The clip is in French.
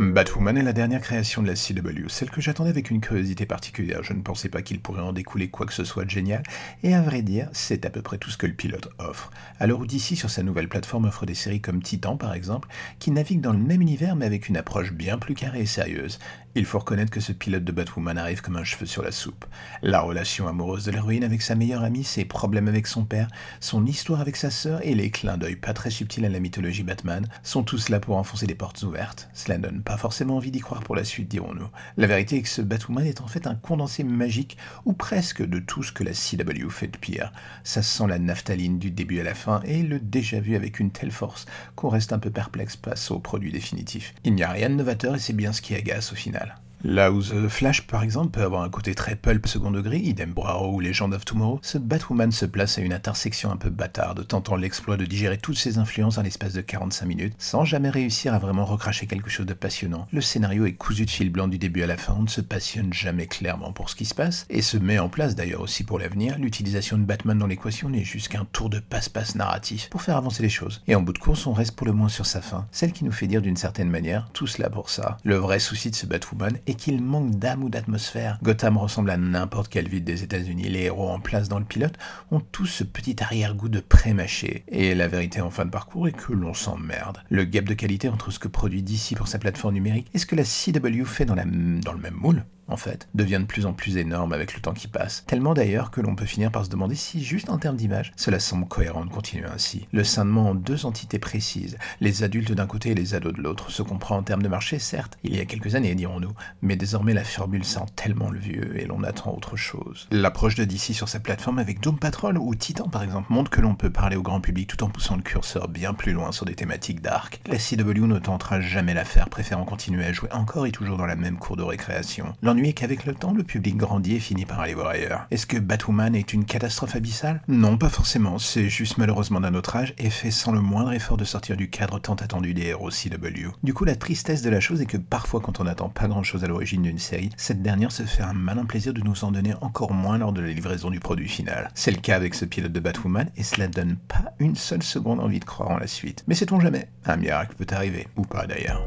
Batwoman est la dernière création de la CW, celle que j'attendais avec une curiosité particulière. Je ne pensais pas qu'il pourrait en découler quoi que ce soit de génial, et à vrai dire, c'est à peu près tout ce que le pilote offre. Alors d'ici sur sa nouvelle plateforme offre des séries comme Titan par exemple, qui naviguent dans le même univers mais avec une approche bien plus carrée et sérieuse. Il faut reconnaître que ce pilote de Batwoman arrive comme un cheveu sur la soupe. La relation amoureuse de l'héroïne avec sa meilleure amie, ses problèmes avec son père, son histoire avec sa sœur et les clins d'œil pas très subtils à la mythologie Batman sont tous là pour enfoncer des portes ouvertes. Cela donne pas forcément envie d'y croire pour la suite, dirons-nous. La vérité est que ce Batwoman est en fait un condensé magique, ou presque de tout ce que la CW fait de pire. Ça sent la naphtaline du début à la fin, et le déjà vu avec une telle force qu'on reste un peu perplexe face au produit définitif. Il n'y a rien de novateur et c'est bien ce qui agace au final. Là où The Flash, par exemple, peut avoir un côté très pulp second degré, idem Bravo ou Legend of Tomorrow, ce Batwoman se place à une intersection un peu bâtarde, tentant l'exploit de digérer toutes ses influences en l'espace de 45 minutes, sans jamais réussir à vraiment recracher quelque chose de passionnant. Le scénario est cousu de fil blanc du début à la fin, on ne se passionne jamais clairement pour ce qui se passe, et se met en place d'ailleurs aussi pour l'avenir, l'utilisation de Batman dans l'équation n'est juste qu'un tour de passe-passe narratif pour faire avancer les choses. Et en bout de course, on reste pour le moins sur sa fin, celle qui nous fait dire d'une certaine manière, tout cela pour ça. Le vrai souci de ce Batwoman et qu'il manque d'âme ou d'atmosphère. Gotham ressemble à n'importe quelle ville des États-Unis. Les héros en place dans le pilote ont tous ce petit arrière-goût de pré-mâché. Et la vérité en fin de parcours est que l'on s'emmerde. Le gap de qualité entre ce que produit DC pour sa plateforme numérique et ce que la CW fait dans, la, dans le même moule en fait, devient de plus en plus énorme avec le temps qui passe. Tellement d'ailleurs que l'on peut finir par se demander si, juste en termes d'image, cela semble cohérent de continuer ainsi. Le scindement en deux entités précises, les adultes d'un côté et les ados de l'autre, se comprend en termes de marché, certes, il y a quelques années, dirons-nous, mais désormais la formule sent tellement le vieux et l'on attend autre chose. L'approche de DC sur sa plateforme avec Doom Patrol ou Titan par exemple montre que l'on peut parler au grand public tout en poussant le curseur bien plus loin sur des thématiques dark. La CW ne tentera jamais l'affaire, préférant continuer à jouer encore et toujours dans la même cour de récréation qu'avec le temps, le public grandit et finit par aller voir ailleurs. Est-ce que Batwoman est une catastrophe abyssale? Non, pas forcément, c'est juste malheureusement d'un autre âge et fait sans le moindre effort de sortir du cadre tant attendu des héros CW. Du coup, la tristesse de la chose est que parfois quand on n'attend pas grand chose à l'origine d'une série, cette dernière se fait un malin plaisir de nous en donner encore moins lors de la livraison du produit final. C'est le cas avec ce pilote de Batwoman et cela donne pas une seule seconde envie de croire en la suite. Mais sait-on jamais? Un miracle peut arriver, ou pas d'ailleurs.